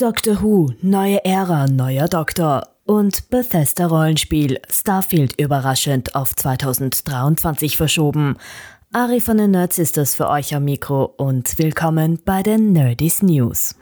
Doctor Who, neue Ära, neuer Doktor und Bethesda Rollenspiel Starfield überraschend auf 2023 verschoben. Ari von den Nerds ist das für euch am Mikro und willkommen bei den Nerdies News.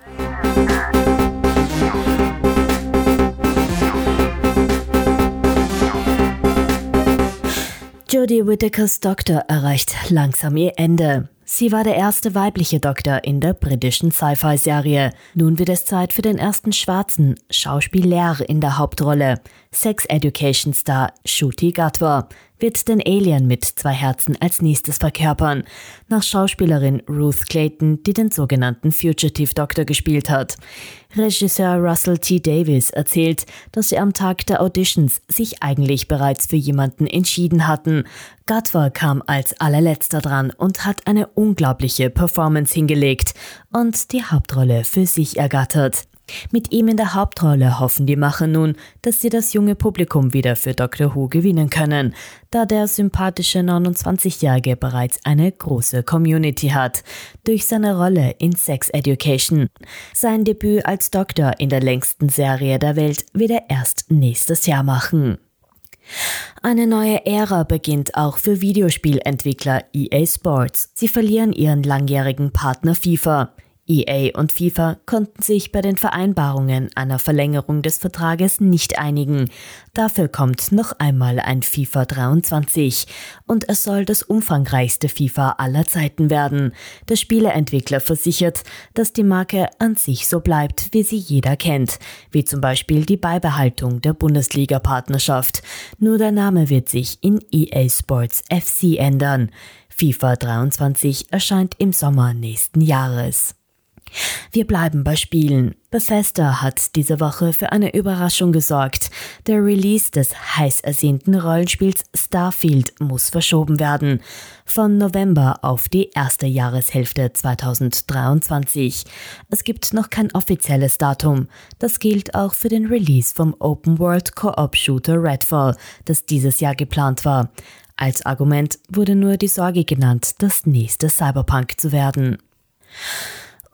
Jodie Whittakers Doktor erreicht langsam ihr Ende. Sie war der erste weibliche Doktor in der britischen Sci-Fi-Serie. Nun wird es Zeit für den ersten schwarzen Schauspieler in der Hauptrolle. Sex Education Star Shuti Gatwa wird den Alien mit zwei Herzen als nächstes verkörpern, nach Schauspielerin Ruth Clayton, die den sogenannten Fugitive Doctor gespielt hat. Regisseur Russell T. Davis erzählt, dass sie am Tag der Auditions sich eigentlich bereits für jemanden entschieden hatten. Gatwa kam als allerletzter dran und hat eine unglaubliche Performance hingelegt und die Hauptrolle für sich ergattert. Mit ihm in der Hauptrolle hoffen die Macher nun, dass sie das junge Publikum wieder für Doctor Who gewinnen können, da der sympathische 29-Jährige bereits eine große Community hat, durch seine Rolle in Sex Education. Sein Debüt als Doktor in der längsten Serie der Welt wird er erst nächstes Jahr machen. Eine neue Ära beginnt auch für Videospielentwickler EA Sports. Sie verlieren ihren langjährigen Partner FIFA. EA und FIFA konnten sich bei den Vereinbarungen einer Verlängerung des Vertrages nicht einigen. Dafür kommt noch einmal ein FIFA 23 und es soll das umfangreichste FIFA aller Zeiten werden. Der Spieleentwickler versichert, dass die Marke an sich so bleibt, wie sie jeder kennt, wie zum Beispiel die Beibehaltung der Bundesliga-Partnerschaft. Nur der Name wird sich in EA Sports FC ändern. FIFA 23 erscheint im Sommer nächsten Jahres. Wir bleiben bei Spielen. Bethesda hat diese Woche für eine Überraschung gesorgt. Der Release des heiß ersehnten Rollenspiels Starfield muss verschoben werden. Von November auf die erste Jahreshälfte 2023. Es gibt noch kein offizielles Datum. Das gilt auch für den Release vom Open World Co-op Shooter Redfall, das dieses Jahr geplant war. Als Argument wurde nur die Sorge genannt, das nächste Cyberpunk zu werden.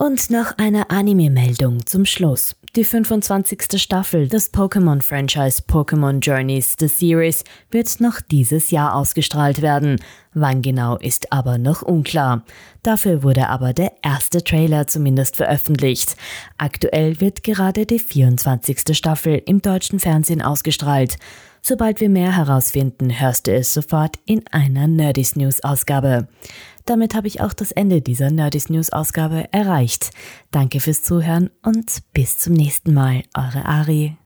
Und noch eine Anime-Meldung zum Schluss. Die 25. Staffel des Pokémon-Franchise Pokémon Journeys The Series wird noch dieses Jahr ausgestrahlt werden. Wann genau ist aber noch unklar. Dafür wurde aber der erste Trailer zumindest veröffentlicht. Aktuell wird gerade die 24. Staffel im deutschen Fernsehen ausgestrahlt. Sobald wir mehr herausfinden, hörst du es sofort in einer Nerdys News Ausgabe. Damit habe ich auch das Ende dieser Nerdys News Ausgabe erreicht. Danke fürs Zuhören und bis zum nächsten Mal. Eure Ari.